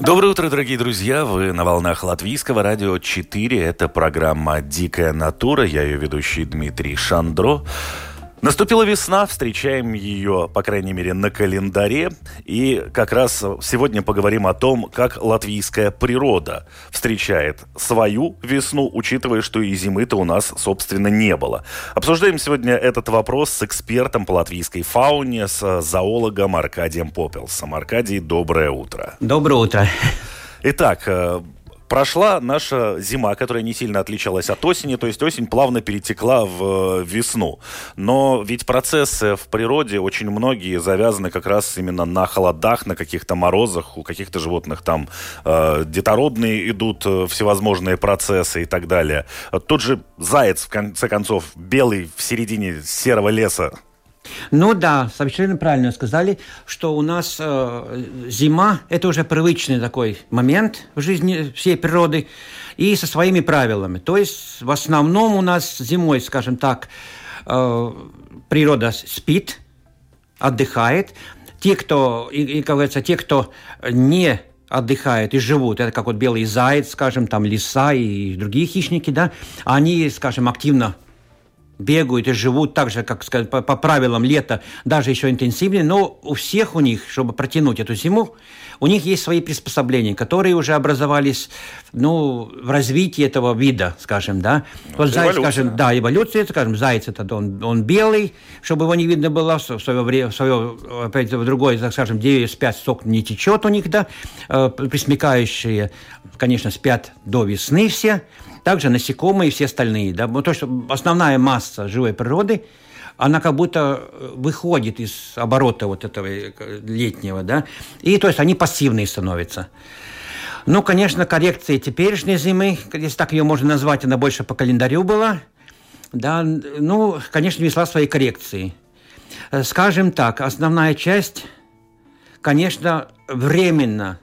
Доброе утро, дорогие друзья! Вы на волнах Латвийского радио 4. Это программа «Дикая натура». Я ее ведущий Дмитрий Шандро. Наступила весна, встречаем ее, по крайней мере, на календаре. И как раз сегодня поговорим о том, как латвийская природа встречает свою весну, учитывая, что и зимы-то у нас, собственно, не было. Обсуждаем сегодня этот вопрос с экспертом по латвийской фауне, с зоологом Аркадием Попелсом. Аркадий, доброе утро. Доброе утро. Итак, э, Прошла наша зима, которая не сильно отличалась от осени, то есть осень плавно перетекла в э, весну. Но ведь процессы в природе очень многие завязаны как раз именно на холодах, на каких-то морозах, у каких-то животных там э, детородные идут э, всевозможные процессы и так далее. Тот же заяц, в конце концов, белый в середине серого леса, ну да, совершенно правильно сказали, что у нас э, зима – это уже привычный такой момент в жизни всей природы и со своими правилами. То есть в основном у нас зимой, скажем так, э, природа спит, отдыхает. Те, кто, и, и, как говорится, те, кто не отдыхают и живут, это как вот белый заяц, скажем, там лиса и другие хищники, да, они, скажем, активно бегают и живут так же, как сказать, по, по правилам лета, даже еще интенсивнее, но у всех у них, чтобы протянуть эту зиму, у них есть свои приспособления, которые уже образовались ну, в развитии этого вида, скажем, да. Ну, вот заяц, скажем, да, эволюция, скажем, заяц это он, он белый, чтобы его не видно было в свое время, в свое, опять в другой, так скажем, деревья спят, сок не течет у них, да, э, присмекающие, конечно, спят до весны все, также насекомые и все остальные. Да? То, что основная масса живой природы, она как будто э, выходит из оборота вот этого э, летнего, да, и то есть они пассивные становятся. Ну, конечно, коррекция теперешней зимы, если так ее можно назвать, она больше по календарю была, да, ну, конечно, внесла свои коррекции. Э, скажем так, основная часть, конечно, временно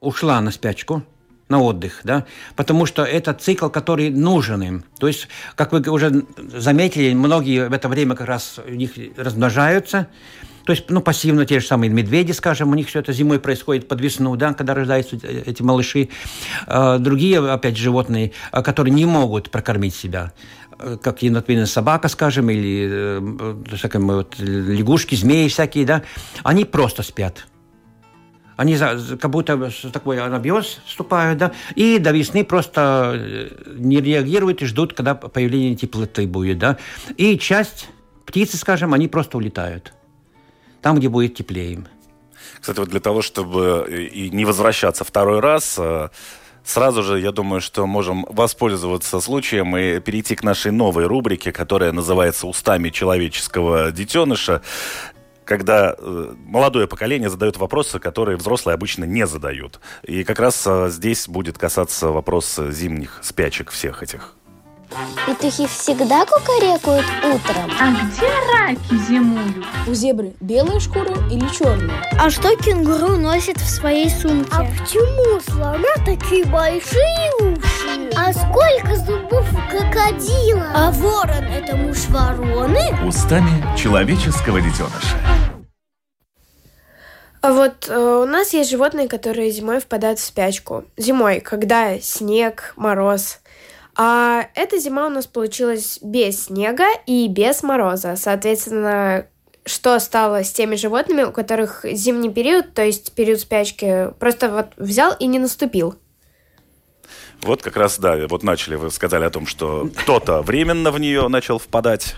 ушла на спячку – на отдых, да, потому что это цикл, который нужен им. То есть, как вы уже заметили, многие в это время как раз у них размножаются, то есть, ну, пассивно те же самые медведи, скажем, у них все это зимой происходит под весну, да, когда рождаются эти малыши. А, другие, опять, животные, а, которые не могут прокормить себя как, например, собака, скажем, или э, вот, лягушки, змеи всякие, да, они просто спят. Они как будто такой анабиоз вступают, да, и до весны просто э, не реагируют и ждут, когда появление теплоты будет, да. И часть птицы, скажем, они просто улетают. Там, где будет теплее. Кстати, вот для того, чтобы и не возвращаться второй раз, э, Сразу же, я думаю, что можем воспользоваться случаем и перейти к нашей новой рубрике, которая называется «Устами человеческого детеныша» когда э, молодое поколение задает вопросы, которые взрослые обычно не задают. И как раз э, здесь будет касаться вопрос зимних спячек всех этих. Петухи всегда кукарекают утром. А где раки зимуют? У зебры белая шкура или черная? А что кенгуру носит в своей сумке? А почему слона такие большие уши? А сколько зубов у крокодила? А ворон это муж вороны? Устами человеческого детеныша. А вот э, у нас есть животные, которые зимой впадают в спячку. Зимой, когда снег, мороз. А эта зима у нас получилась без снега и без мороза. Соответственно, что стало с теми животными, у которых зимний период, то есть период спячки, просто вот взял и не наступил? Вот как раз, да, вот начали, вы сказали о том, что кто-то временно в нее начал впадать.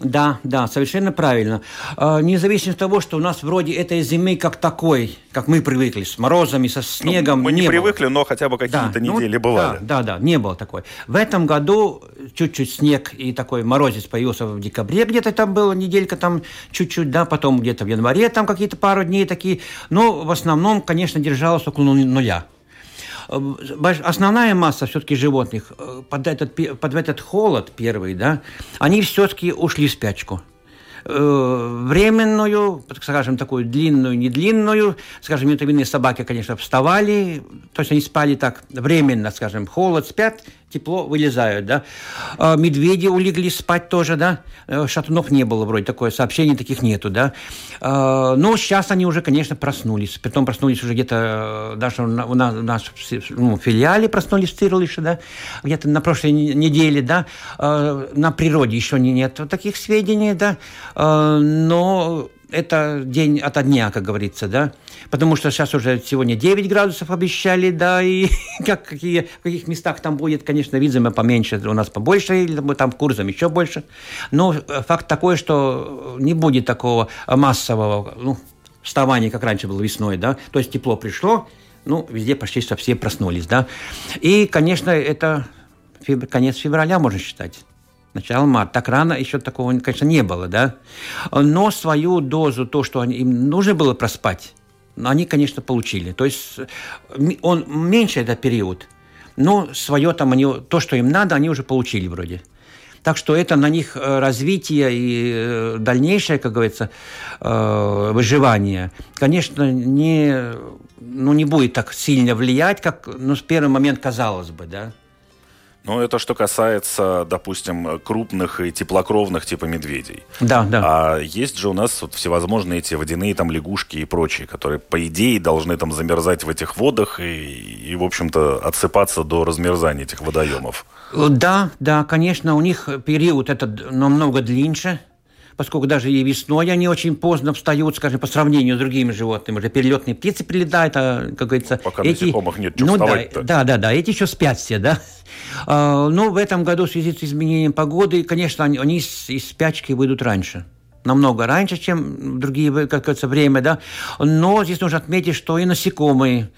Да, да, совершенно правильно. А, независимо от того, что у нас вроде этой зимы как такой, как мы привыкли, с морозами, со снегом. Ну, мы не, не привыкли, было. но хотя бы какие-то да, ну недели ну, бывали. Да, да, да, не было такой. В этом году чуть-чуть снег и такой морозец появился в декабре, где-то там была неделька там чуть-чуть, да, потом где-то в январе там какие-то пару дней такие. Но в основном, конечно, держалось около нуля. Основная масса все-таки животных э, под этот, под этот холод первый, да, они все-таки ушли в спячку. Э, временную, скажем, такую длинную, не длинную. Скажем, витаминные собаки, конечно, вставали, то есть они спали так временно, скажем, холод, спят, тепло, вылезают, да. А медведи улеглись спать тоже, да. Э, шатунов не было вроде, такое сообщений таких нету, да. А, но сейчас они уже, конечно, проснулись. Притом проснулись уже где-то э, даже у нас, у нас ну, филиале проснулись в Цирлише, да, где-то на прошлой неделе, да. А, на природе еще нет таких сведений, да. Но это день ото дня, как говорится, да, потому что сейчас уже сегодня 9 градусов обещали, да, и как, какие, в каких местах там будет, конечно, видимо, поменьше, у нас побольше, или там курсом еще больше, но факт такой, что не будет такого массового, ну, вставания, как раньше было весной, да, то есть тепло пришло, ну, везде почти что все проснулись, да, и, конечно, это конец февраля, можно считать начало марта. Так рано еще такого, конечно, не было, да. Но свою дозу, то, что им нужно было проспать, они, конечно, получили. То есть он меньше этот период, но свое там они, то, что им надо, они уже получили вроде. Так что это на них э, развитие и э, дальнейшее, как говорится, э, выживание, конечно, не, ну, не будет так сильно влиять, как ну, с первый момент казалось бы, да. Ну, это что касается, допустим, крупных и теплокровных типа медведей. Да, да. А есть же у нас вот всевозможные эти водяные там лягушки и прочие, которые, по идее, должны там замерзать в этих водах и, и в общем-то, отсыпаться до размерзания этих водоемов. Да, да, конечно, у них период этот намного длиннее поскольку даже и весной они очень поздно встают, скажем, по сравнению с другими животными. Уже перелетные птицы прилетают, а, как говорится... Пока эти... насекомых нет, ну, да, да, да, да, эти еще спят все, да. А, но в этом году в связи с изменением погоды, конечно, они, они из, из спячки выйдут раньше намного раньше, чем другие, как говорится, время, да. Но здесь нужно отметить, что и насекомые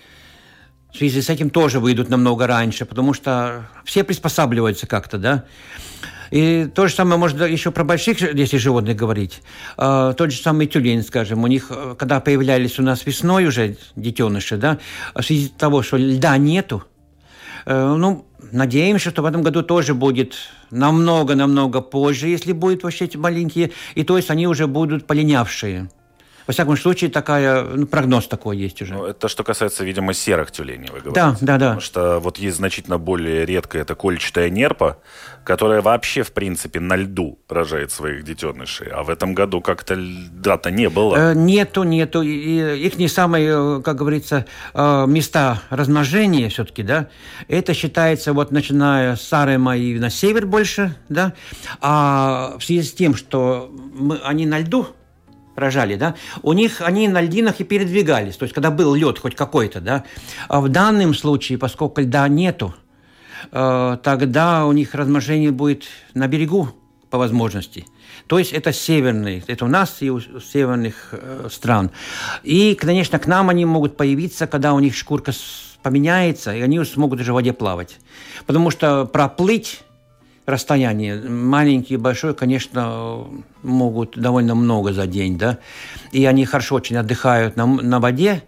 в связи с этим тоже выйдут намного раньше, потому что все приспосабливаются как-то, да. И то же самое, может, еще про больших, если животных говорить. Э, тот же самый тюлень, скажем, у них, э, когда появлялись у нас весной уже детеныши, да, в связи с того, что льда нету, э, ну, надеемся, что в этом году тоже будет намного-намного позже, если будут вообще эти маленькие, и то есть они уже будут полинявшие. Во всяком случае, такая, ну, прогноз такой есть уже. Ну, это что касается, видимо, серых тюленей, вы говорите. Да, да, да. Потому что вот есть значительно более редкая, это кольчатая нерпа, которая вообще, в принципе, на льду рожает своих детенышей. А в этом году как-то льда-то не было. Э, нету, нету. И их не самые, как говорится, э, места размножения все-таки, да. Это считается вот начиная с Сарема и на север больше, да. А в связи с тем, что мы, они на льду рожали, да, у них они на льдинах и передвигались, то есть когда был лед хоть какой-то, да. А в данном случае, поскольку льда нету, э, тогда у них размножение будет на берегу по возможности. То есть это северные, это у нас и у северных э, стран. И, конечно, к нам они могут появиться, когда у них шкурка поменяется, и они смогут уже в воде плавать. Потому что проплыть расстояние маленькие и большое, конечно, могут довольно много за день, да, и они хорошо очень отдыхают на, на воде,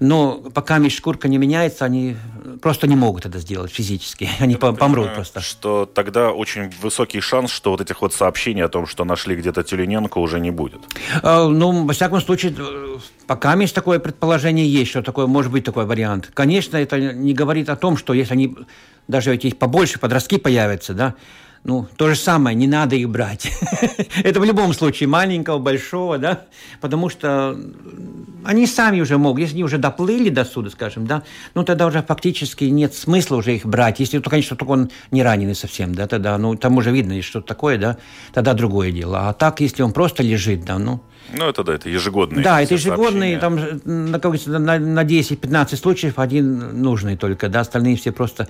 но пока шкурка не меняется, они просто не могут это сделать физически. Они Я помрут просто. Что тогда очень высокий шанс, что вот этих вот сообщений о том, что нашли где-то тюлененка, уже не будет. А, ну, во всяком случае, пока есть такое предположение есть, что такое может быть такой вариант. Конечно, это не говорит о том, что если они даже эти побольше подростки появятся, да, ну, то же самое, не надо их брать. Это в любом случае, маленького, большого, да, потому что они сами уже могут, если они уже доплыли до суда, скажем, да, ну, тогда уже фактически нет смысла уже их брать, если, то, конечно, только он не раненый совсем, да, тогда, ну, там уже видно, что такое, да, тогда другое дело. А так, если он просто лежит, да, ну, ну, это да, это ежегодные. Да, это ежегодные, там, на, на 10-15 случаев один нужный только, да, остальные все просто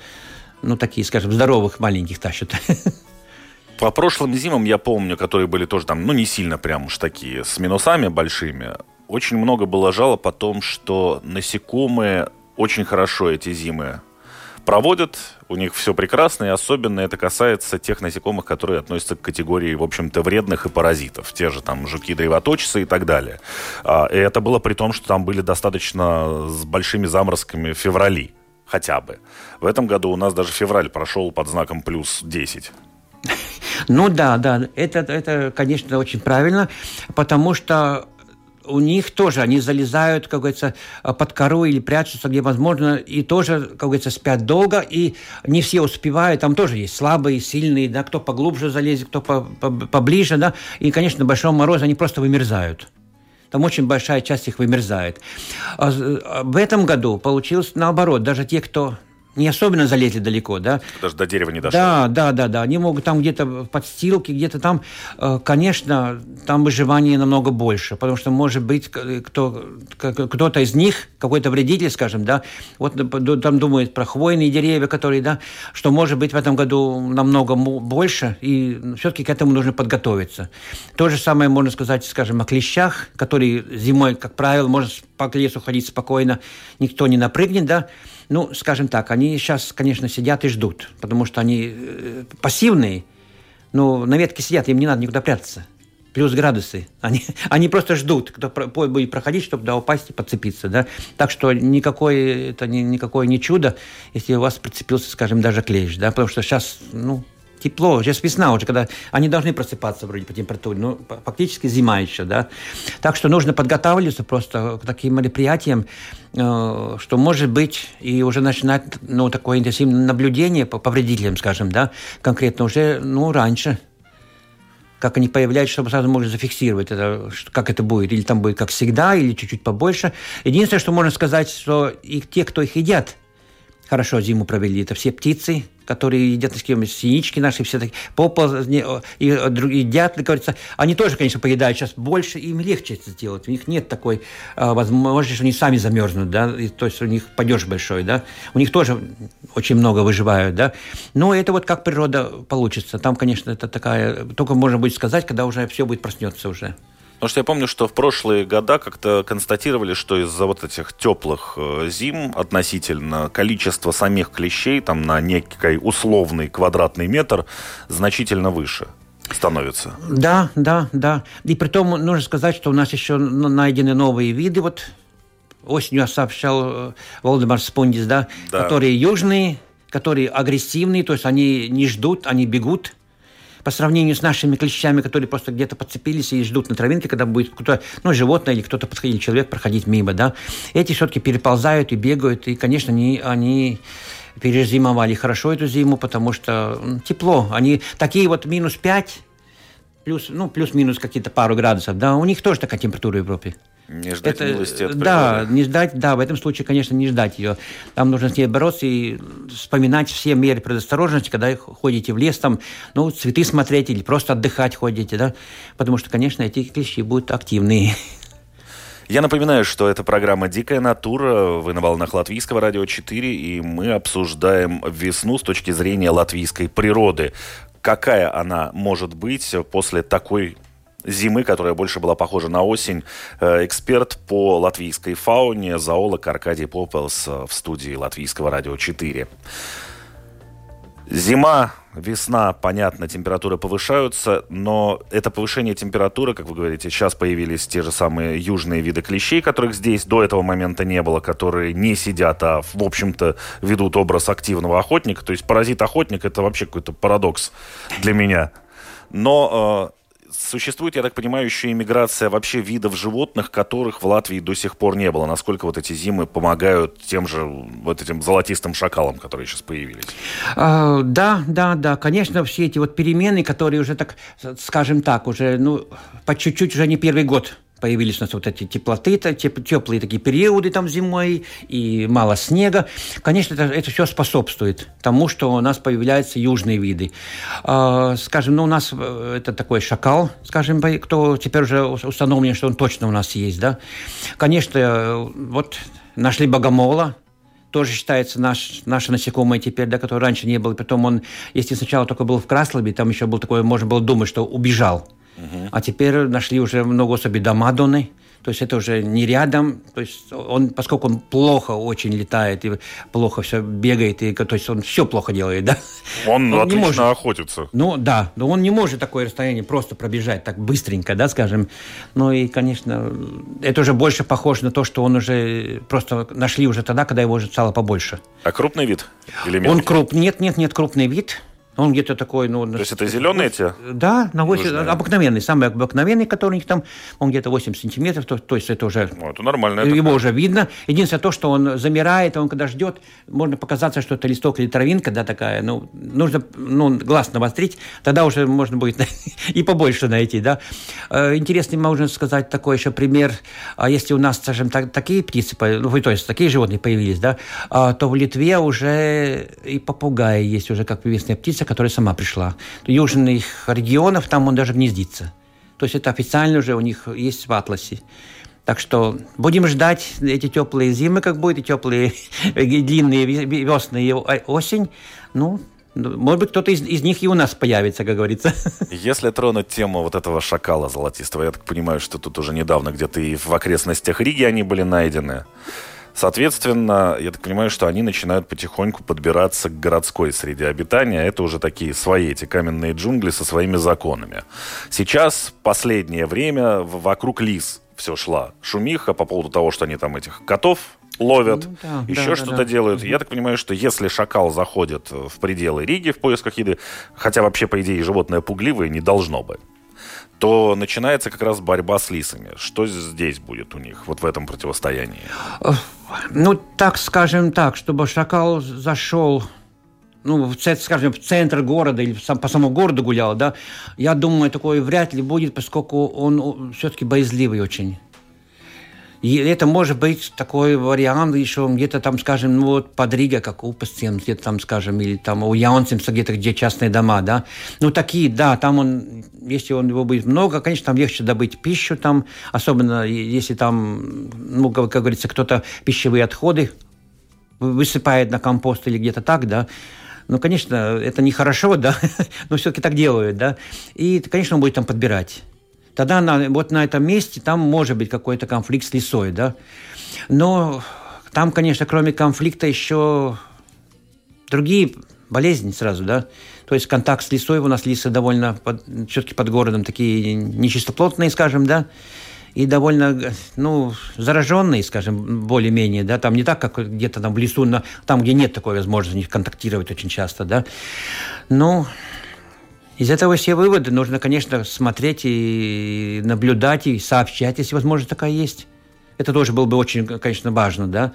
ну, такие, скажем, здоровых маленьких тащат. По прошлым зимам я помню, которые были тоже там, ну, не сильно прям уж такие, с минусами большими. Очень много было жалоб о том, что насекомые очень хорошо эти зимы проводят, у них все прекрасно, и особенно это касается тех насекомых, которые относятся к категории, в общем-то, вредных и паразитов. Те же там жуки-древоточцы и так далее. А, и это было при том, что там были достаточно с большими заморозками феврали хотя бы. В этом году у нас даже февраль прошел под знаком плюс 10. Ну да, да, это, это, конечно, очень правильно, потому что у них тоже, они залезают, как говорится, под кору или прячутся, где возможно, и тоже, как говорится, спят долго, и не все успевают, там тоже есть слабые, сильные, да, кто поглубже залезет, кто по, по, поближе, да, и, конечно, на большом морозе они просто вымерзают. Там очень большая часть их вымерзает. А, а в этом году получилось наоборот, даже те, кто не особенно залезли далеко, да. Даже до дерева не дошло. Да, да, да, да. Они могут там где-то в подстилке, где-то там, э, конечно, там выживание намного больше, потому что, может быть, кто, кто-то из них, какой-то вредитель, скажем, да, вот там думает про хвойные деревья, которые, да, что, может быть, в этом году намного больше, и все-таки к этому нужно подготовиться. То же самое можно сказать, скажем, о клещах, которые зимой, как правило, можно по лесу ходить спокойно, никто не напрыгнет, да, ну, скажем так, они сейчас, конечно, сидят и ждут, потому что они э, пассивные, но на ветке сидят, им не надо никуда прятаться. Плюс градусы. Они, они просто ждут, кто будет проходить, чтобы туда упасть и подцепиться. Да? Так что никакое, это не, никакое не чудо, если у вас прицепился, скажем, даже клещ. Да? Потому что сейчас, ну, тепло, сейчас весна уже, когда они должны просыпаться вроде по температуре, но фактически зима еще, да. Так что нужно подготавливаться просто к таким мероприятиям, э, что может быть и уже начинать, ну, такое интенсивное наблюдение по, по скажем, да, конкретно уже, ну, раньше как они появляются, чтобы сразу можно зафиксировать, это, как это будет. Или там будет как всегда, или чуть-чуть побольше. Единственное, что можно сказать, что и те, кто их едят, хорошо зиму провели, это все птицы, которые едят с синички наши, все такие поползни, и, и дятлы, говорится, они тоже, конечно, поедают сейчас больше, им легче это сделать. У них нет такой а, возможности, что они сами замерзнут, да, и, то есть у них падеж большой, да. У них тоже очень много выживают, да. Но это вот как природа получится. Там, конечно, это такая, только можно будет сказать, когда уже все будет проснется уже. Потому что я помню, что в прошлые года как-то констатировали, что из-за вот этих теплых э, зим относительно количество самих клещей там на некий условный квадратный метр значительно выше становится. Да, да, да. И при том нужно сказать, что у нас еще найдены новые виды. Вот осенью сообщал э, Володимир Спундис, да, да, которые южные, которые агрессивные, то есть они не ждут, они бегут по сравнению с нашими клещами, которые просто где-то подцепились и ждут на травинке, когда будет кто-то, ну, животное или кто-то подходить, человек проходить мимо, да. Эти все-таки переползают и бегают, и, конечно, они, они перезимовали хорошо эту зиму, потому что тепло. Они такие вот минус 5, плюс, ну, плюс-минус какие-то пару градусов, да, у них тоже такая температура в Европе. Не ждать это, милости от природы. Да, не ждать, да, в этом случае, конечно, не ждать ее. Там нужно с ней бороться и вспоминать все меры предосторожности, когда ходите в лес, там, ну, цветы смотреть или просто отдыхать ходите, да, потому что, конечно, эти клещи будут активные. Я напоминаю, что это программа «Дикая натура». Вы на волнах Латвийского радио 4, и мы обсуждаем весну с точки зрения латвийской природы. Какая она может быть после такой зимы, которая больше была похожа на осень. Э, эксперт по латвийской фауне, зоолог Аркадий Попелс в студии Латвийского радио 4. Зима, весна, понятно, температуры повышаются, но это повышение температуры, как вы говорите, сейчас появились те же самые южные виды клещей, которых здесь до этого момента не было, которые не сидят, а, в общем-то, ведут образ активного охотника. То есть паразит-охотник – это вообще какой-то парадокс для меня. Но э, существует, я так понимаю, еще иммиграция вообще видов животных, которых в Латвии до сих пор не было. Насколько вот эти зимы помогают тем же вот этим золотистым шакалам, которые сейчас появились? А, да, да, да. Конечно, все эти вот перемены, которые уже так, скажем так, уже, ну, по чуть-чуть уже не первый год появились у нас вот эти теплоты, теплые такие периоды там зимой и мало снега. Конечно, это, это все способствует тому, что у нас появляются южные виды. Э, скажем, ну, у нас э, это такой шакал, скажем, кто теперь уже установлен, что он точно у нас есть, да. Конечно, вот нашли богомола, тоже считается наш, наше насекомое теперь, да, которое раньше не было. Потом он, если сначала только был в Краслобе, там еще был такой, можно было думать, что убежал. Угу. А теперь нашли уже много особей до. То есть это уже не рядом, то есть он, поскольку он плохо очень летает и плохо все бегает, и, то есть он все плохо делает, да? Он, он отлично не может, охотится. Ну да, но он не может такое расстояние просто пробежать так быстренько, да, скажем. Ну и, конечно, это уже больше похоже на то, что он уже просто нашли уже тогда, когда его уже стало побольше. А крупный вид? Или Он крупный, нет, нет, нет, крупный вид. Он где-то такой, ну... То есть это зеленые эти? Да, на 8, обыкновенный, самый обыкновенный, который у них там, он где-то 8 сантиметров, то, то есть это уже... Ну, это нормально. Его уже видно. Единственное то, что он замирает, он когда ждет, можно показаться, что это листок или травинка, да, такая, ну, нужно, ну, глаз навострить, тогда уже можно будет и побольше найти, да. Э, интересный, можно сказать, такой еще пример, а если у нас, скажем, так, такие птицы, ну, то есть такие животные появились, да, а, то в Литве уже и попугаи есть уже как привесная птица, птица, которая сама пришла. Южных регионов там он даже гнездится. То есть это официально уже у них есть в атласе. Так что будем ждать эти теплые зимы, как будет, и теплые длинные весны и осень. Ну, может быть, кто-то из, из них и у нас появится, как говорится. Если тронуть тему вот этого шакала золотистого, я так понимаю, что тут уже недавно где-то и в окрестностях Риги они были найдены. Соответственно, я так понимаю, что они начинают потихоньку подбираться к городской среде обитания. Это уже такие свои эти каменные джунгли со своими законами. Сейчас, последнее время, вокруг лис все шла шумиха по поводу того, что они там этих котов ловят, ну, да, еще да, что-то да, делают. Я так понимаю, что если шакал заходит в пределы Риги в поисках еды, хотя вообще, по идее, животное пугливое не должно быть, то начинается как раз борьба с лисами. Что здесь будет у них, вот в этом противостоянии? Ну, так скажем так, чтобы шакал зашел ну, в, скажем, в центр города или по самому городу гулял, да, я думаю, такое вряд ли будет, поскольку он все-таки боязливый очень. И это может быть такой вариант еще где-то там, скажем, ну вот под Рига, как у Пасцем, где-то там, скажем, или там у Яунцемса, где-то, где частные дома, да. Ну, такие, да, там он, если он его будет много, конечно, там легче добыть пищу там, особенно если там, ну, как, как говорится, кто-то пищевые отходы высыпает на компост или где-то так, да, ну, конечно, это нехорошо, да, но все-таки так делают, да. И, конечно, он будет там подбирать тогда на, вот на этом месте там может быть какой-то конфликт с лесой, да. Но там, конечно, кроме конфликта еще другие болезни сразу, да. То есть контакт с лесой у нас лисы довольно под, все-таки под городом такие нечистоплотные, скажем, да, и довольно, ну, зараженные, скажем, более-менее, да, там не так, как где-то там в лесу, на, там, где нет такой возможности контактировать очень часто, да. Ну, из этого все выводы нужно, конечно, смотреть и наблюдать, и сообщать, если возможность такая есть. Это тоже было бы очень, конечно, важно, да.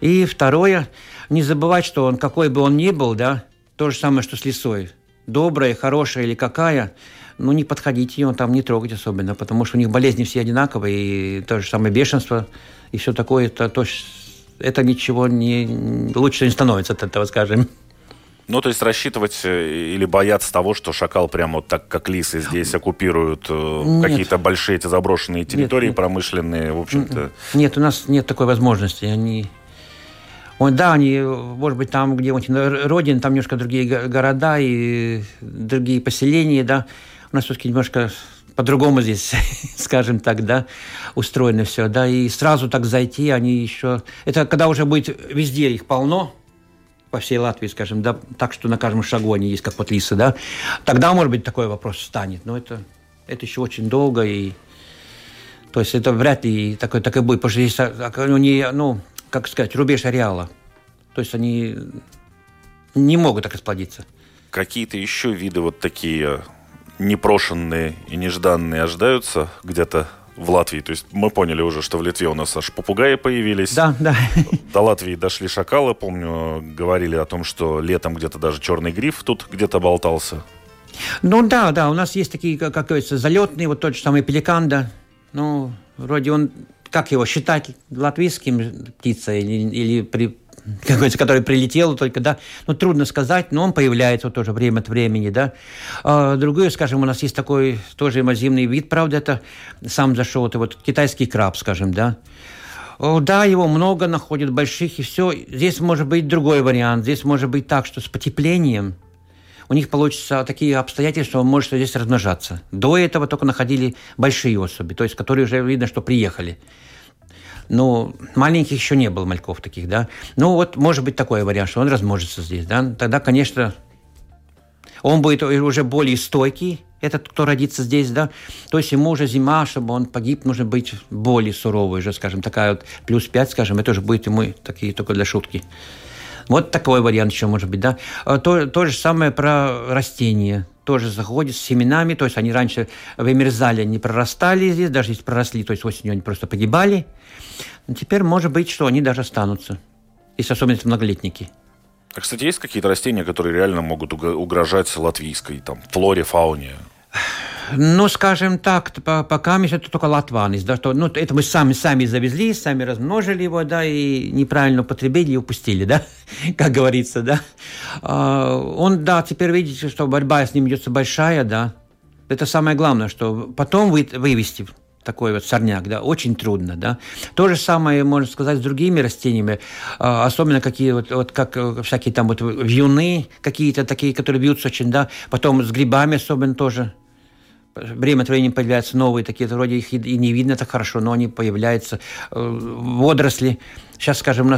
И второе, не забывать, что он, какой бы он ни был, да, то же самое, что с лисой. Добрая, хорошая или какая, ну, не подходите ее там, не трогать особенно, потому что у них болезни все одинаковые, и то же самое бешенство, и все такое, это, то, это ничего не... лучше не становится от этого, скажем. Ну, то есть рассчитывать э, или бояться того, что шакал прямо вот так, как лисы здесь оккупируют э, какие-то большие эти заброшенные территории нет, нет. промышленные, в общем-то. М-м. Нет, у нас нет такой возможности. Они он, да, они, может быть, там, где он родин, там немножко другие города и другие поселения, да. У нас все-таки немножко по-другому здесь, скажем так, да, устроено все, да, и сразу так зайти, они еще... Это когда уже будет везде их полно, по всей Латвии, скажем, да, так что на каждом шагу они есть, как вот лисы, да, тогда, может быть, такой вопрос встанет. Но это, это еще очень долго, и то есть это вряд ли такой, так и будет, потому что здесь они, ну, как сказать, рубеж ареала. То есть они не могут так расплодиться. Какие-то еще виды вот такие непрошенные и нежданные ожидаются где-то в Латвии. То есть мы поняли уже, что в Литве у нас аж попугаи появились. Да, да. До Латвии дошли шакалы. Помню, говорили о том, что летом где-то даже черный гриф тут где-то болтался. Ну да, да, у нас есть такие, как, говорится, залетные, вот тот же самый пеликан, да. Ну, вроде он, как его считать, латвийским птицей или, или при, как говорится, который прилетел только, да, ну, трудно сказать, но он появляется вот тоже время от времени, да. А, другое, скажем, у нас есть такой тоже инвазивный вид, правда, это сам зашел, это вот китайский краб, скажем, да. Да, его много находят, больших, и все. Здесь может быть другой вариант. Здесь может быть так, что с потеплением у них получится такие обстоятельства, что он может здесь размножаться. До этого только находили большие особи, то есть которые уже видно, что приехали. Ну, маленьких еще не было мальков таких, да. Ну, вот может быть такой вариант, что он размножится здесь, да. Тогда, конечно, он будет уже более стойкий, этот, кто родится здесь, да, то есть ему уже зима, чтобы он погиб, нужно быть более суровой уже, скажем, такая вот плюс 5, скажем, это уже будет ему такие только для шутки. Вот такой вариант еще может быть, да. А то, то же самое про растения. Тоже заходят с семенами, то есть они раньше вымерзали, не прорастали здесь, даже если проросли, то есть осенью они просто погибали. Но теперь может быть, что они даже останутся, если особенно многолетники. А, кстати, есть какие-то растения, которые реально могут угрожать латвийской там, флоре, фауне? Ну, скажем так, пока мы это только латванец, да, что, ну, это мы сами, сами завезли, сами размножили его, да, и неправильно употребили и упустили, да, как говорится, да. А, он, да, теперь видите, что борьба с ним идется большая, да. Это самое главное, что потом вы, вывести такой вот сорняк, да, очень трудно, да. То же самое можно сказать с другими растениями, а, особенно какие вот, вот как э, всякие там вот вьюны какие-то такие, которые бьются очень, да, потом с грибами особенно тоже, время от времени появляются новые такие, вроде их и не видно так хорошо, но они появляются, э, водоросли, Сейчас, скажем,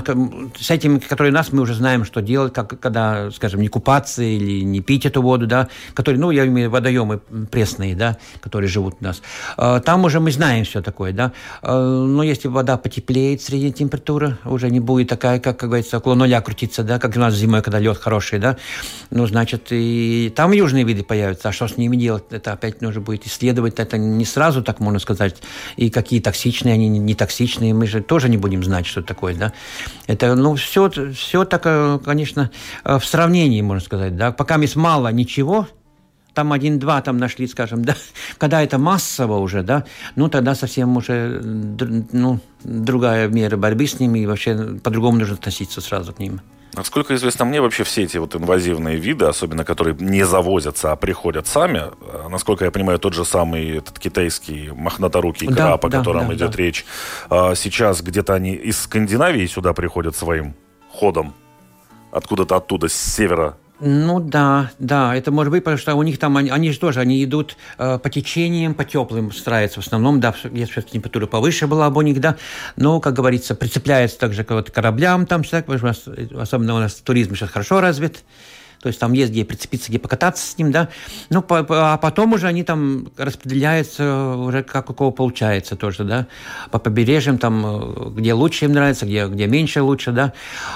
с этими, которые нас, мы уже знаем, что делать, как, когда, скажем, не купаться или не пить эту воду, да, которые, ну, я имею водоемы пресные, да, которые живут у нас. А, там уже мы знаем все такое, да. А, но если вода потеплеет, средняя температура уже не будет такая, как, как говорится, около нуля крутиться, да, как у нас зимой, когда лед хороший, да, ну, значит, и там южные виды появятся. А что с ними делать? Это опять нужно будет исследовать. Это не сразу, так можно сказать, и какие токсичные они, не токсичные. Мы же тоже не будем знать, что такое такой, да. Это, ну, все, все так, конечно, э, в сравнении, можно сказать, да. Пока есть мало ничего, там один-два там нашли, скажем, да, когда это массово уже, да, ну тогда совсем уже ну, другая мера борьбы с ними, и вообще по-другому нужно относиться сразу к ним. Насколько известно мне, вообще все эти вот инвазивные виды, особенно которые не завозятся, а приходят сами, э, насколько я понимаю, тот же самый этот китайский мохнаторукий да, краб, о да, котором да, идет да. речь, а, сейчас где-то они из Скандинавии сюда приходят своим ходом, откуда-то оттуда, с севера ну да, да, это может быть, потому что у них там, они, они же тоже, они идут э, по течениям, по теплым стараются в основном, да, если температура повыше была бы у них, да, но, как говорится, прицепляется также к вот, кораблям там, так, особенно у нас туризм сейчас хорошо развит, то есть там есть где прицепиться, где покататься с ним, да. Ну, по, а потом уже они там распределяются уже как у кого получается тоже, да. По побережьям там, где лучше им нравится, где, где меньше лучше, да.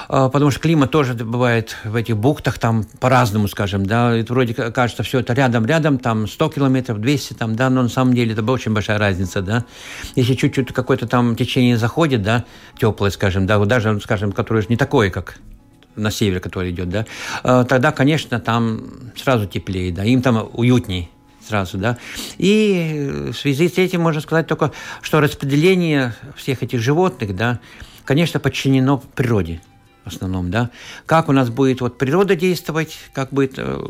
А, потому что климат тоже бывает в этих бухтах там по-разному, скажем, да. Это вроде кажется, все это рядом-рядом, там 100 километров, 200 там, да, но на самом деле это очень большая разница, да. Если чуть-чуть какое-то там течение заходит, да, теплое, скажем, да, вот даже, скажем, которое не такое, как на север, который идет, да, э, тогда, конечно, там сразу теплее, да, им там уютней сразу, да. И в связи с этим можно сказать только, что распределение всех этих животных, да, конечно, подчинено природе в основном, да. Как у нас будет вот природа действовать, как будет э,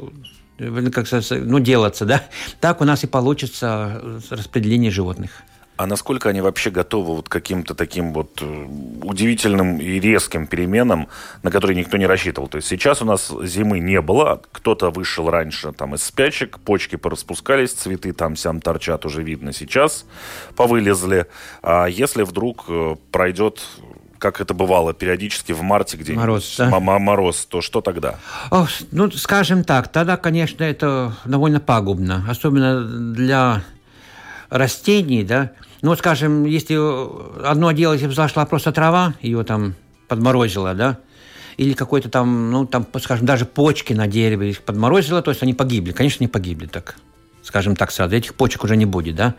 как, ну, делаться, да, так у нас и получится распределение животных. А насколько они вообще готовы вот к каким-то таким вот э, удивительным и резким переменам, на которые никто не рассчитывал? То есть сейчас у нас зимы не было, кто-то вышел раньше там из спячек, почки пораспускались, цветы там сям торчат, уже видно сейчас, повылезли. А если вдруг э, пройдет как это бывало периодически в марте где мороз, да? мороз, то что тогда? О, ну, скажем так, тогда, конечно, это довольно пагубно, особенно для растений, да, ну, скажем, если одно дело, если взошла просто трава, ее там подморозило, да, или какой-то там, ну, там, скажем, даже почки на дереве их подморозило, то есть они погибли. Конечно, не погибли так, скажем так сразу. Этих почек уже не будет, да.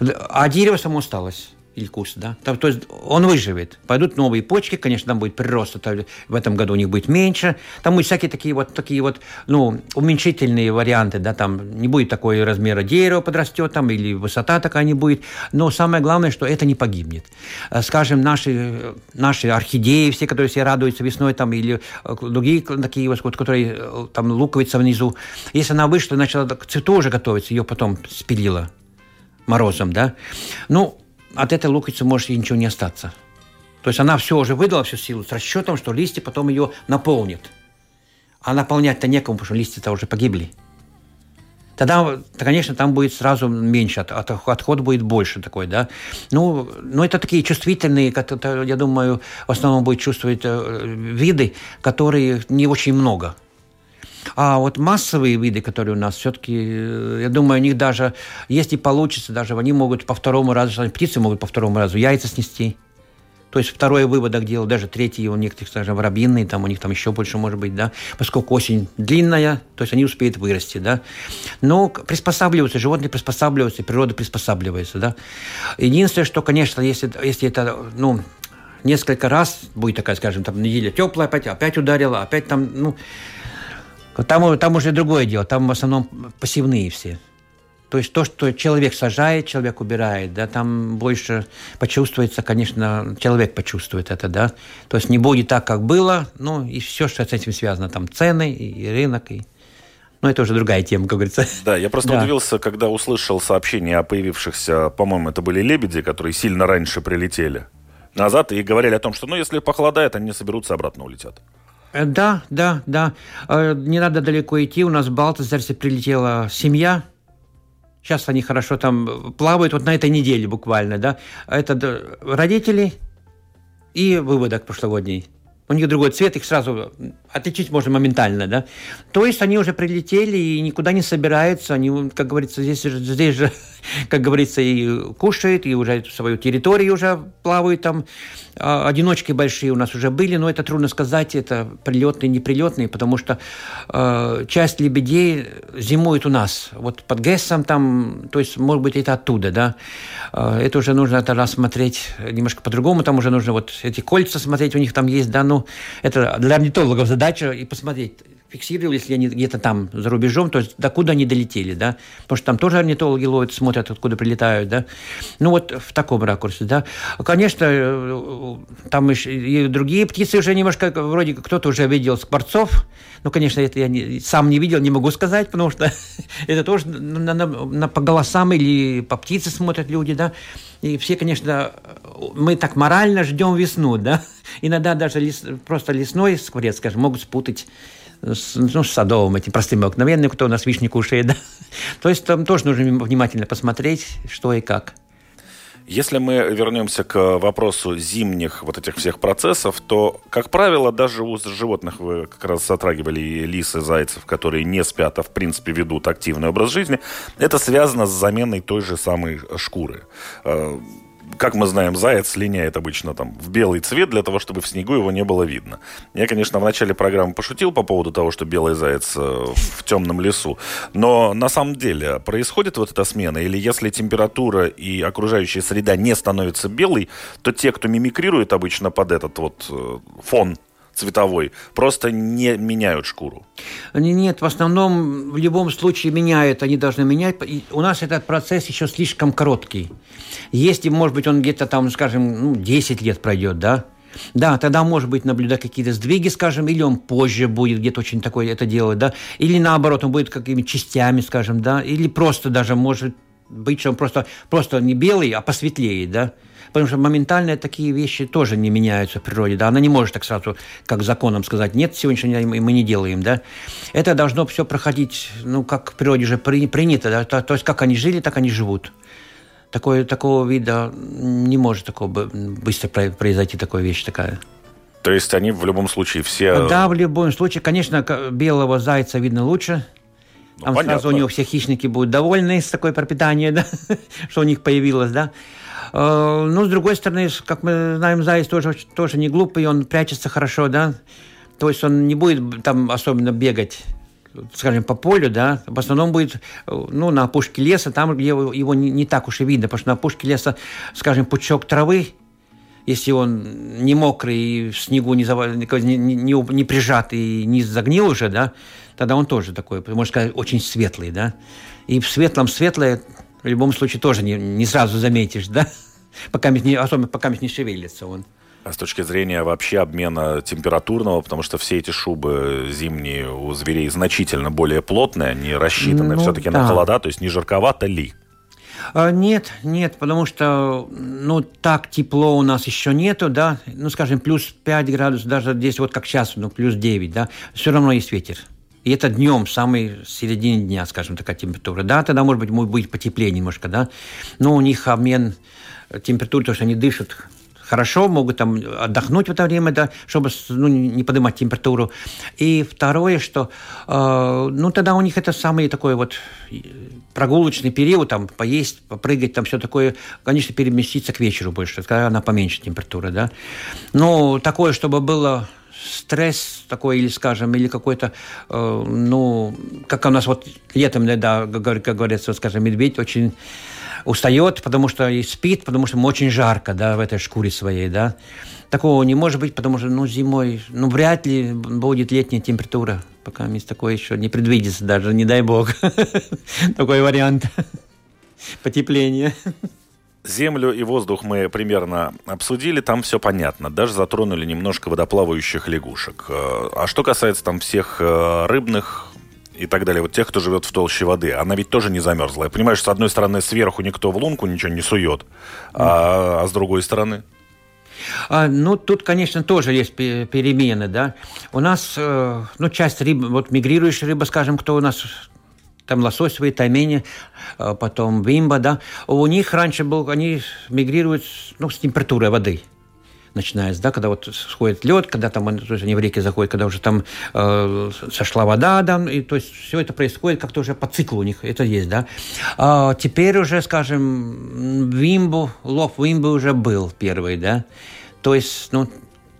А дерево само осталось или куст, да. Там, то есть он выживет. Пойдут новые почки, конечно, там будет прирост, в этом году у них будет меньше. Там будут всякие такие вот, такие вот, ну, уменьшительные варианты, да, там не будет такой размера дерева подрастет там, или высота такая не будет. Но самое главное, что это не погибнет. Э, скажем, наши, наши орхидеи, все, которые все радуются весной, там, или э, другие такие вот, которые э, там луковица внизу, если она вышла, начала к цвету уже готовиться, ее потом спилила морозом, да. Ну, от этой луковицы может и ничего не остаться. То есть она все уже выдала всю силу с расчетом, что листья потом ее наполнят. А наполнять-то некому, потому что листья-то уже погибли. Тогда, конечно, там будет сразу меньше, от, отход будет больше такой, да. Ну, ну, это такие чувствительные, я думаю, в основном будет чувствовать э, виды, которые не очень много. А вот массовые виды, которые у нас все-таки, э, я думаю, у них даже, если получится, даже они могут по второму разу, птицы могут по второму разу яйца снести. То есть второй выводок делал, даже третий у некоторых, скажем, воробьиные, там у них там еще больше может быть, да, поскольку осень длинная, то есть они успеют вырасти, да. Но приспосабливаются, животные приспосабливаются, природа приспосабливается, да. Единственное, что, конечно, если, если это, ну, несколько раз будет такая, скажем, там неделя теплая, опять, опять ударила, опять там, ну, там, там уже другое дело, там в основном пассивные все. То есть то, что человек сажает, человек убирает, да, там больше почувствуется, конечно, человек почувствует это, да. То есть не будет так, как было, ну и все, что с этим связано, там цены и, рынок, и но это уже другая тема, как говорится. Да, я просто да. удивился, когда услышал сообщение о появившихся, по-моему, это были лебеди, которые сильно раньше прилетели назад и говорили о том, что, ну, если похолодает, они соберутся обратно улетят. Э, да, да, да. Э, не надо далеко идти. У нас в Балтазарсе прилетела семья Сейчас они хорошо там плавают, вот на этой неделе буквально, да. Это родители и выводок прошлогодний. У них другой цвет, их сразу отличить можно моментально, да. То есть они уже прилетели и никуда не собираются, они, как говорится, здесь, здесь же, как говорится, и кушают, и уже свою территорию уже плавают там. А, одиночки большие у нас уже были, но это трудно сказать, это прилетные, неприлетные, потому что э, часть лебедей зимует у нас, вот под Гессом там, то есть, может быть, это оттуда, да. Э, это уже нужно тогда смотреть немножко по-другому, там уже нужно вот эти кольца смотреть, у них там есть, да, ну, это для орнитологов задача и посмотреть, фиксировали, если они где-то там за рубежом, то есть докуда они долетели, да, потому что там тоже орнитологи ловят, смотрят, откуда прилетают, да. Ну вот в таком ракурсе, да. Конечно, э, там еще и другие птицы уже немножко, вроде кто-то уже видел скворцов, ну, конечно, это я не, сам не видел, не могу сказать, потому что это тоже на, на, на, по голосам или по птице смотрят люди, да. И все, конечно, мы так морально ждем весну, да. Иногда даже лес, просто лесной скворец, скажем, могут спутать ну, садовым, этим простым обыкновенным, кто у нас вишни кушает. Да? То есть там тоже нужно внимательно посмотреть, что и как. Если мы вернемся к вопросу зимних вот этих всех процессов, то, как правило, даже у животных, вы как раз затрагивали и лисы, зайцев, которые не спят, а в принципе ведут активный образ жизни, это связано с заменой той же самой шкуры э, как мы знаем, заяц линяет обычно там в белый цвет для того, чтобы в снегу его не было видно. Я, конечно, в начале программы пошутил по поводу того, что белый заяц э, в темном лесу, но на самом деле происходит вот эта смена, или если температура и окружающая среда не становится белой, то те, кто мимикрирует обычно под этот вот э, фон цветовой, просто не меняют шкуру? Нет, в основном в любом случае меняют, они должны менять. У нас этот процесс еще слишком короткий. Если, может быть, он где-то там, скажем, ну, 10 лет пройдет, да, да, тогда, может быть, наблюдать какие-то сдвиги, скажем, или он позже будет где-то очень такое это делать, да, или наоборот, он будет какими-то частями, скажем, да, или просто даже может быть, что он просто, просто не белый, а посветлеет, да, Потому что моментально такие вещи тоже не меняются в природе. Да? Она не может так сразу, как законом сказать, нет, сегодняшний день мы не делаем. Да? Это должно все проходить, ну, как в природе же принято. Да? То, то есть, как они жили, так они живут. Такое, такого вида не может такого быстро произойти такая вещь такая. То есть они в любом случае все... Да, в любом случае. Конечно, белого зайца видно лучше. Ну, Там понятно. сразу у него все хищники будут довольны с такой пропитанием, да, что у них появилось, да. Э, ну, с другой стороны, как мы знаем, заяц тоже, тоже не глупый, он прячется хорошо, да. То есть он не будет там особенно бегать скажем, по полю, да, в основном будет, ну, на опушке леса, там, где его не, не так уж и видно, потому что на опушке леса, скажем, пучок травы, если он не мокрый и в снегу не, зав... не, не, не прижат и не загнил уже, да, тогда он тоже такой, можно сказать, очень светлый, да. И в светлом светлое в любом случае тоже не, не сразу заметишь, да? Пока не, особенно пока не шевелится он. А с точки зрения вообще обмена температурного, потому что все эти шубы зимние у зверей значительно более плотные, они рассчитаны ну, все-таки да. на холода, то есть не жарковато ли? А, нет, нет, потому что, ну, так тепло у нас еще нету, да, ну, скажем, плюс 5 градусов, даже здесь вот как сейчас, ну, плюс 9, да, все равно есть ветер. И это днем, самый середине дня, скажем, такая температура. Да, тогда, может быть, может быть потеплее немножко, да, но у них обмен температуры, то, что они дышат хорошо, могут там отдохнуть в это время, да, чтобы ну, не поднимать температуру. И второе, что э, ну тогда у них это самый такой вот прогулочный период, там поесть, попрыгать, там все такое, конечно, переместиться к вечеру больше, когда она поменьше температура, да. Но такое, чтобы было стресс такой, или, скажем, или какой-то, э, ну, как у нас вот летом, да, как говорится, скажем, медведь очень устает, потому что и спит, потому что ему очень жарко, да, в этой шкуре своей, да. Такого не может быть, потому что, ну, зимой, ну, вряд ли будет летняя температура, пока мест такое еще не предвидится даже, не дай бог. Такой вариант потепления. Землю и воздух мы примерно обсудили, там все понятно. Даже затронули немножко водоплавающих лягушек. Э, а что касается там всех э, рыбных и так далее, вот тех, кто живет в толще воды, она ведь тоже не замерзла. Я понимаю, что с одной стороны сверху никто в лунку ничего не сует, а, а с другой стороны... А, ну, тут, конечно, тоже есть перемены, да. У нас, э, ну, часть рыб, вот мигрирующая рыба, скажем, кто у нас там лососевые, таймени, э, потом вимба, да. У них раньше был, они мигрируют ну, с температурой воды начинается, да, когда вот сходит лед, когда там то есть они в реки заходят, когда уже там э, сошла вода, да, и то есть все это происходит как-то уже по циклу у них, это есть, да. А теперь уже, скажем, вимбу, лов вимбы уже был первый, да, то есть, ну,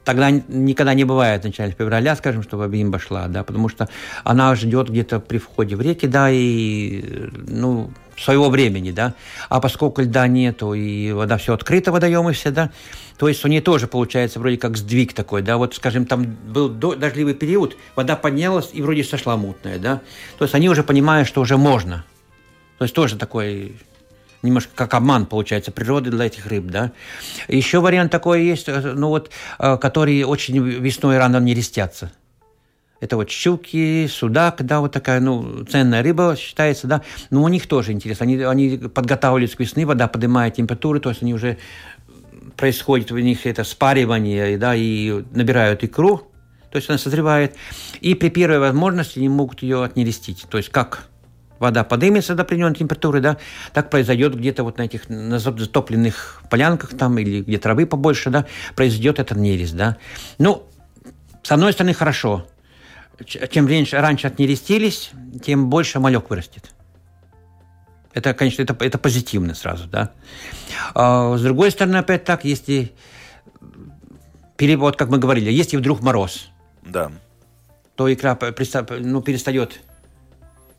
тогда никогда не бывает в начале февраля, скажем, чтобы бимба шла, да, потому что она ждет где-то при входе в реки, да, и, ну, своего времени, да, а поскольку льда нету и вода все открыта, водоемы все, да, то есть у нее тоже получается вроде как сдвиг такой, да, вот, скажем, там был дождливый период, вода поднялась и вроде сошла мутная, да, то есть они уже понимают, что уже можно, то есть тоже такой немножко как обман, получается, природы для этих рыб, да. Еще вариант такой есть, э, ну вот, э, которые очень весной рано не рестятся. Это вот щуки, судак, да, вот такая, ну, ценная рыба считается, да. Но у них тоже интересно. Они, они подготавливаются к весны, вода поднимает температуру, то есть они уже происходит у них это спаривание, да, и набирают икру, то есть она созревает, и при первой возможности они могут ее отнерестить. То есть как вода поднимется до определенной температуры, да, так произойдет где-то вот на этих на затопленных полянках там или где травы побольше, да, произойдет этот нерест, да. Ну, с одной стороны, хорошо. Чем раньше, раньше отнерестились, тем больше малек вырастет. Это, конечно, это, это позитивно сразу, да. А с другой стороны, опять так, если перевод, как мы говорили, если вдруг мороз, да. то икра ну, перестает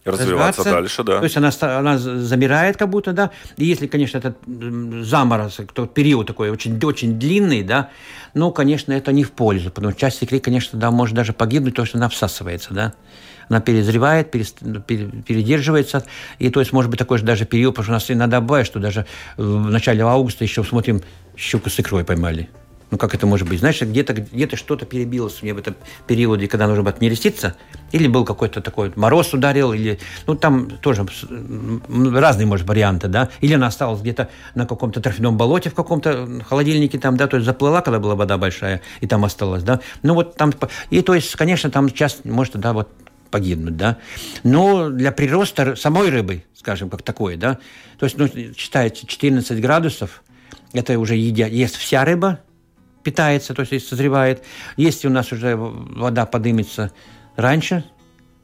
развиваться дальше, да. То есть она, она замирает как будто, да. И если, конечно, этот заморозок, то период такой очень, очень длинный, да, ну, конечно, это не в пользу, потому что часть икры, конечно, да, может даже погибнуть, потому что она всасывается, да она перезревает, передерживается. И то есть может быть такой же даже период, потому что у нас иногда бывает, что даже в начале августа еще смотрим, щуку с икрой поймали. Ну, как это может быть? Значит, где-то где что-то перебилось мне в этом периоде, когда нужно было нереститься, или был какой-то такой мороз ударил, или, ну, там тоже разные, может, варианты, да, или она осталась где-то на каком-то торфяном болоте, в каком-то холодильнике там, да, то есть заплыла, когда была вода большая, и там осталась, да, ну, вот там, и то есть, конечно, там часть, может, да, вот погибнуть, да. Но для прироста самой рыбы, скажем, как такое, да, то есть, ну, считается 14 градусов, это уже едя, ест вся рыба, питается, то есть созревает. Если у нас уже вода поднимется раньше,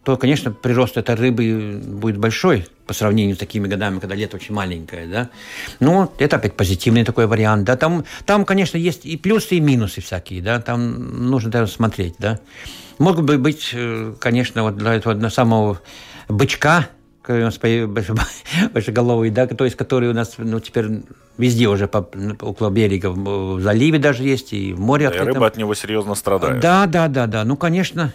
то, конечно, прирост этой рыбы будет большой по сравнению с такими годами, когда лето очень маленькое, да. Ну, это опять позитивный такой вариант, да. Там, там, конечно, есть и плюсы, и минусы всякие, да. Там нужно даже смотреть, да. Могут бы быть, э, конечно, вот для этого самого бычка, у нас большеголовый, да, то есть который у нас ну, теперь везде уже по, около берега, в заливе даже есть, и в море. Да, и рыба от него серьезно страдает. Да, да, да, да. Ну, конечно,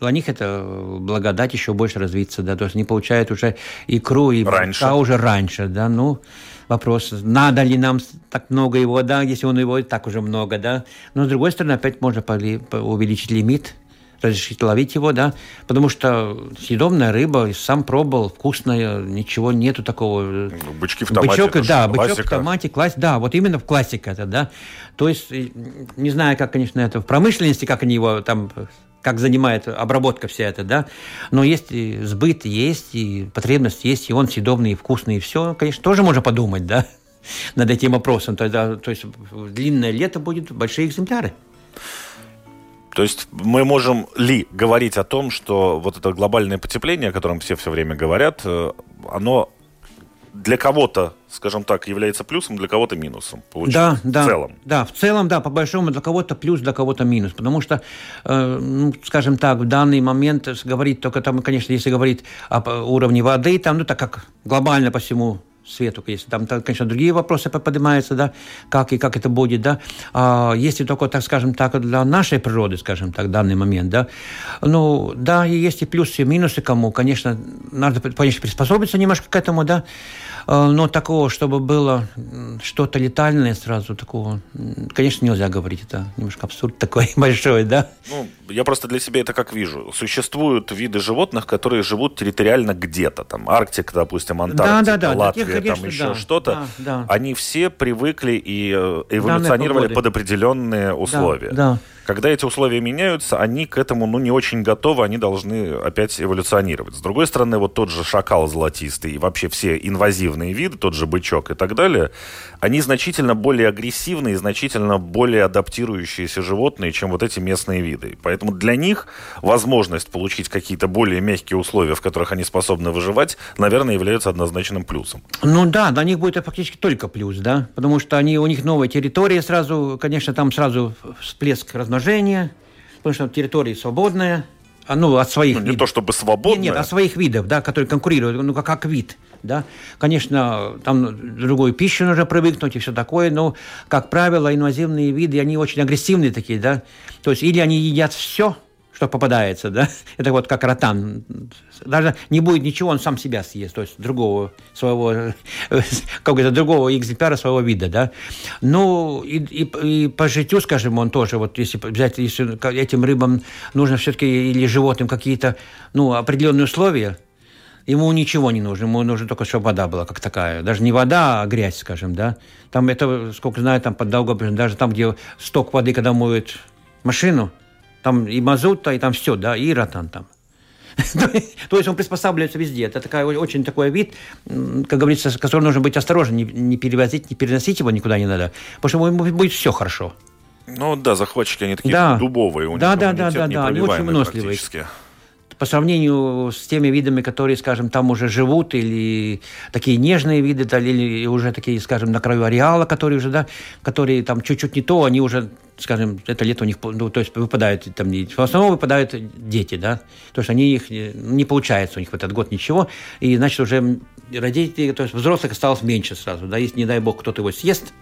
для них это благодать еще больше развиться, да, то есть они получают уже икру и раньше. уже раньше, да, ну, вопрос, надо ли нам так много его, да, если он его так уже много, да, но с другой стороны, опять можно увеличить лимит, разрешить ловить его, да, потому что съедобная рыба, сам пробовал, вкусная, ничего нету такого. Ну, бычки в томате. Бычок, да, классика. бычок в томате, класс, да, вот именно в классика это, да. То есть, не знаю, как, конечно, это в промышленности, как они его там как занимает обработка вся эта, да, но есть и сбыт, есть и потребность, есть и он съедобный, и вкусный, и все, конечно, тоже можно подумать, да, над этим вопросом. Тогда, то есть длинное лето будет большие экземпляры. То есть мы можем ли говорить о том, что вот это глобальное потепление, о котором все все время говорят, э, оно для кого-то, скажем так, является плюсом, для кого-то минусом. Получается, да, да, в целом. Да, в целом, да, по большому для кого-то плюс, для кого-то минус. Потому что, э, ну, скажем так, в данный момент говорить только там, конечно, если говорить об уровне воды, там, ну, так как глобально по всему свету, если там, конечно, другие вопросы поднимаются, да, как и как это будет, да, а если только, так скажем так, для нашей природы, скажем так, в данный момент, да, ну, да, и есть и плюсы, и минусы кому, конечно, надо, конечно, приспособиться немножко к этому, да, но такого, чтобы было что-то летальное сразу, такого, конечно, нельзя говорить. Это немножко абсурд такой большой, да? Ну, я просто для себя это как вижу. Существуют виды животных, которые живут территориально где-то. Там Арктика, допустим, Антарктика, да, да, да, Латвия, таких, конечно, там еще да, что-то. Да, да. Они все привыкли и э, эволюционировали под определенные условия. Да, да. Когда эти условия меняются, они к этому ну, не очень готовы, они должны опять эволюционировать. С другой стороны, вот тот же шакал золотистый и вообще все инвазивные виды, тот же бычок и так далее, они значительно более агрессивные, значительно более адаптирующиеся животные, чем вот эти местные виды. Поэтому для них возможность получить какие-то более мягкие условия, в которых они способны выживать, наверное, является однозначным плюсом. Ну да, для них будет фактически только плюс, да, потому что они, у них новая территория сразу, конечно, там сразу всплеск разнообразия размножения, потому что территория свободная, ну, от своих ну, не видов. то чтобы свободная. Нет, нет, от своих видов, да, которые конкурируют, ну, как, как вид, да. Конечно, там другую пищу нужно привыкнуть и все такое, но, как правило, инвазивные виды, они очень агрессивные такие, да. То есть, или они едят все, что попадается, да, это вот как ротан. Даже не будет ничего, он сам себя съест, то есть другого своего, какого-то другого экземпляра своего вида, да. Ну, и, и, и по житью, скажем, он тоже, вот если взять, если этим рыбам нужно все-таки или животным какие-то, ну, определенные условия, ему ничего не нужно, ему нужно только, чтобы вода была как такая. Даже не вода, а грязь, скажем, да. Там это, сколько знаю, там под Долгопрежем, даже там, где сток воды, когда моют машину, там и мазут, и там все, да, и ротан там. То есть он приспосабливается везде. Это такая, очень такой вид, как говорится, с которым нужно быть осторожным, не, не перевозить, не переносить его никуда не надо, потому что будет все хорошо. Ну да, захватчики, они такие да. дубовые, у да, них да, да, да, да, они очень выносливые по сравнению с теми видами, которые, скажем, там уже живут, или такие нежные виды, да, или уже такие, скажем, на краю ареала, которые уже, да, которые там чуть-чуть не то, они уже, скажем, это лето у них, ну, то есть выпадают, там, в основном выпадают дети, да, то есть они их, не получается у них в этот год ничего, и, значит, уже родители, то есть взрослых осталось меньше сразу, да, если, не дай бог, кто-то его съест,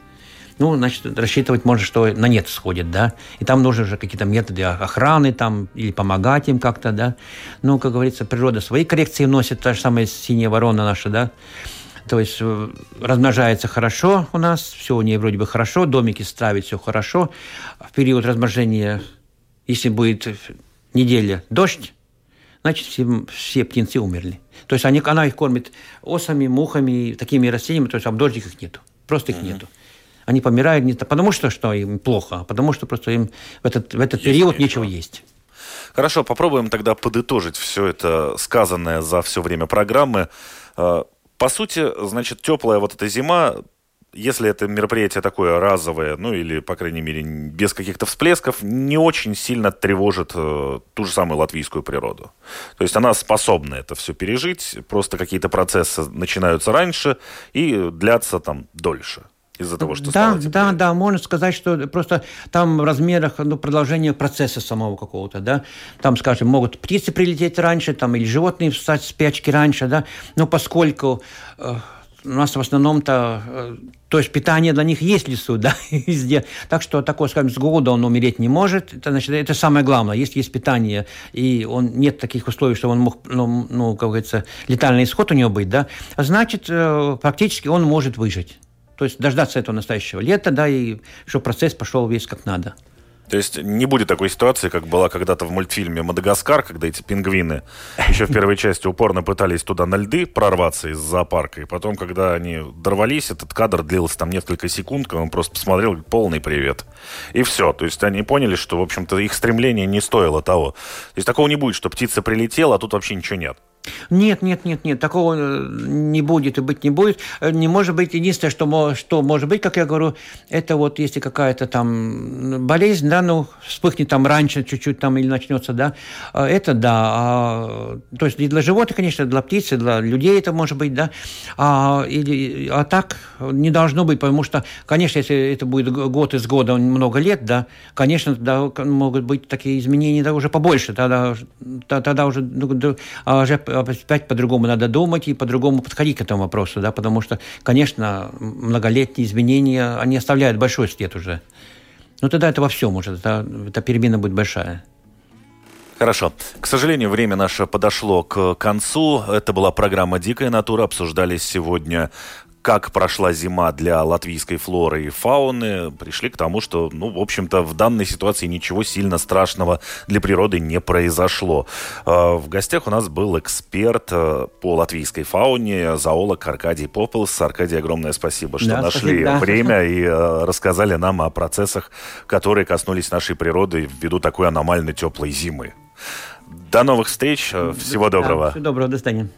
ну, значит, рассчитывать можно, что на нет сходит, да, и там нужны уже какие-то методы охраны там, или помогать им как-то, да, ну, как говорится, природа свои коррекции вносит, та же самая синяя ворона наша, да, то есть э, размножается хорошо у нас, все у нее вроде бы хорошо, домики ставить все хорошо. В период размножения, если будет неделя дождь, значит, все, все птенцы умерли. То есть они, она их кормит осами, мухами, такими растениями, то есть об дождик их нету. Просто их mm-hmm. нету. Они помирают не потому, что, что им плохо, а потому, что просто им в этот, в этот период нечего есть. Хорошо, попробуем тогда подытожить все это сказанное за все время программы. А, по сути, значит, теплая вот эта зима, если это мероприятие такое разовое, ну или, по крайней мере, без каких-то всплесков, не очень сильно тревожит э, ту же самую латвийскую природу. То есть она способна это все пережить, просто какие-то процессы начинаются раньше и длятся там дольше из-за того, что да, да, да, можно сказать, что просто там в размерах ну, продолжения процесса самого какого-то, да, там, скажем, могут птицы прилететь раньше, там или животные встать с спячки раньше, да, но поскольку э, у нас в основном-то, э, то есть питание для них есть в лесу, да, везде. Так что такой, скажем, с голода он умереть не может. Это, значит, это самое главное. Если есть питание, и он, нет таких условий, что он мог, ну, ну как говорится, летальный исход у него быть, да, значит, э, практически он может выжить. То есть дождаться этого настоящего лета, да, и чтобы процесс пошел весь как надо. То есть не будет такой ситуации, как была когда-то в мультфильме «Мадагаскар», когда эти пингвины еще в первой части упорно пытались туда на льды прорваться из зоопарка, и потом, когда они дорвались, этот кадр длился там несколько секунд, когда он просто посмотрел, полный привет. И все. То есть они поняли, что, в общем-то, их стремление не стоило того. То есть такого не будет, что птица прилетела, а тут вообще ничего нет. Нет, нет, нет, нет, такого э, не будет и быть не будет. Э, не может быть. Единственное, что, что может быть, как я говорю, это вот если какая-то там болезнь, да, ну, вспыхнет там раньше чуть-чуть там или начнется, да, э, это да. А, то есть для животных, конечно, для птицы, для людей это может быть, да. А, или, а так не должно быть, потому что, конечно, если это будет год из года, много лет, да, конечно, да, могут быть такие изменения да, уже побольше, тогда, тогда уже, уже опять по-другому надо думать и по-другому подходить к этому вопросу, да, потому что, конечно, многолетние изменения, они оставляют большой след уже. Но тогда это во всем уже, эта, эта перемена будет большая. Хорошо. К сожалению, время наше подошло к концу. Это была программа «Дикая натура». Обсуждались сегодня как прошла зима для латвийской флоры и фауны, пришли к тому, что, ну, в общем-то, в данной ситуации ничего сильно страшного для природы не произошло. А, в гостях у нас был эксперт э, по латвийской фауне, зоолог Аркадий Попелс. Аркадий, огромное спасибо, что да, нашли спасибо, время и э, рассказали нам о процессах, которые коснулись нашей природы ввиду такой аномально теплой зимы. До новых встреч. Всего доброго. Да, всего доброго. До свидания.